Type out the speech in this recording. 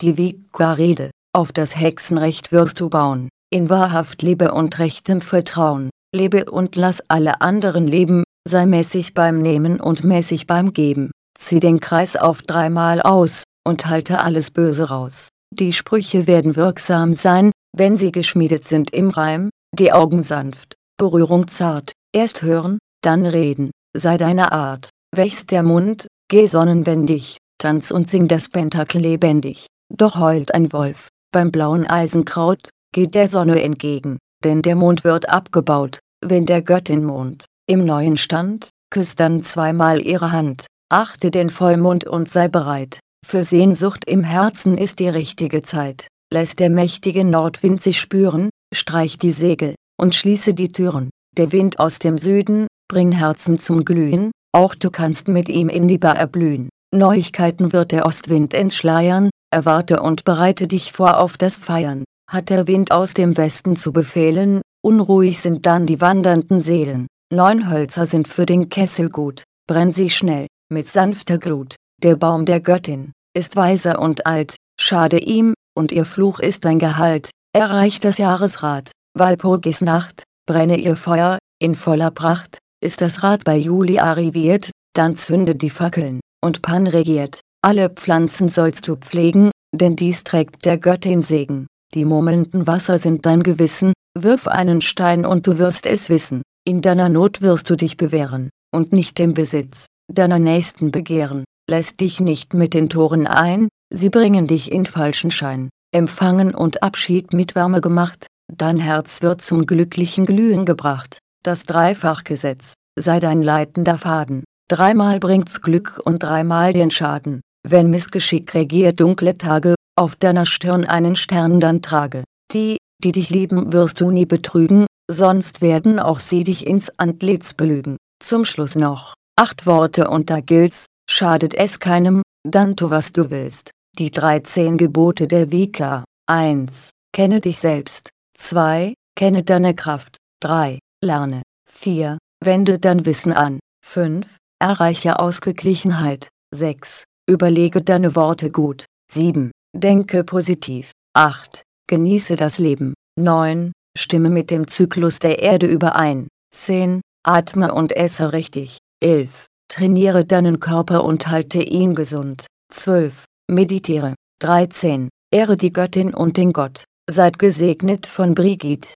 die Vika-Rede, auf das Hexenrecht wirst du bauen, in wahrhaft Liebe und rechtem Vertrauen, lebe und lass alle anderen leben, sei mäßig beim Nehmen und mäßig beim Geben, zieh den Kreis auf dreimal aus, und halte alles Böse raus. Die Sprüche werden wirksam sein, wenn sie geschmiedet sind im Reim, die Augen sanft, Berührung zart, erst hören, dann reden, sei deine Art, wächst der Mund, geh sonnenwendig, tanz und sing das Pentakel lebendig, doch heult ein Wolf, beim blauen Eisenkraut, geht der Sonne entgegen, denn der Mond wird abgebaut, wenn der Göttin Mond, im neuen Stand, küsst dann zweimal ihre Hand, achte den Vollmond und sei bereit, für Sehnsucht im Herzen ist die richtige Zeit, lässt der mächtige Nordwind sich spüren, streich die Segel, und schließe die Türen, der Wind aus dem Süden, bring Herzen zum Glühen, auch du kannst mit ihm in die Bar erblühen. Neuigkeiten wird der Ostwind entschleiern, erwarte und bereite dich vor auf das Feiern, hat der Wind aus dem Westen zu befehlen, unruhig sind dann die wandernden Seelen, neun Hölzer sind für den Kessel gut, brenn sie schnell, mit sanfter Glut, der Baum der Göttin, ist weiser und alt, schade ihm, und ihr Fluch ist ein Gehalt, erreicht das Jahresrad, Walpurgis Nacht, brenne ihr Feuer, in voller Pracht, ist das Rad bei Juli arriviert, dann zünde die Fackeln, und Pan regiert, alle Pflanzen sollst du pflegen, denn dies trägt der Göttin Segen, die murmelnden Wasser sind dein Gewissen, wirf einen Stein und du wirst es wissen, in deiner Not wirst du dich bewähren, und nicht im Besitz, deiner Nächsten begehren, lässt dich nicht mit den Toren ein, sie bringen dich in falschen Schein, empfangen und Abschied mit Wärme gemacht, dein Herz wird zum glücklichen Glühen gebracht, das Dreifachgesetz, sei dein leitender Faden, dreimal bringt's Glück und dreimal den Schaden, wenn Missgeschick regiert dunkle Tage, auf deiner Stirn einen Stern dann trage, die, die dich lieben wirst du nie betrügen, sonst werden auch sie dich ins Antlitz belügen. Zum Schluss noch, acht Worte und da gilt's, schadet es keinem, dann tu was du willst. Die 13 Gebote der Vika, 1. Kenne dich selbst, 2. Kenne deine Kraft, 3 lerne. 4. Wende dein Wissen an. 5. Erreiche Ausgeglichenheit. 6. Überlege deine Worte gut. 7. Denke positiv. 8. Genieße das Leben. 9. Stimme mit dem Zyklus der Erde überein. 10. Atme und esse richtig. 11. Trainiere deinen Körper und halte ihn gesund. 12. Meditiere. 13. Ehre die Göttin und den Gott. Seid gesegnet von Brigitte.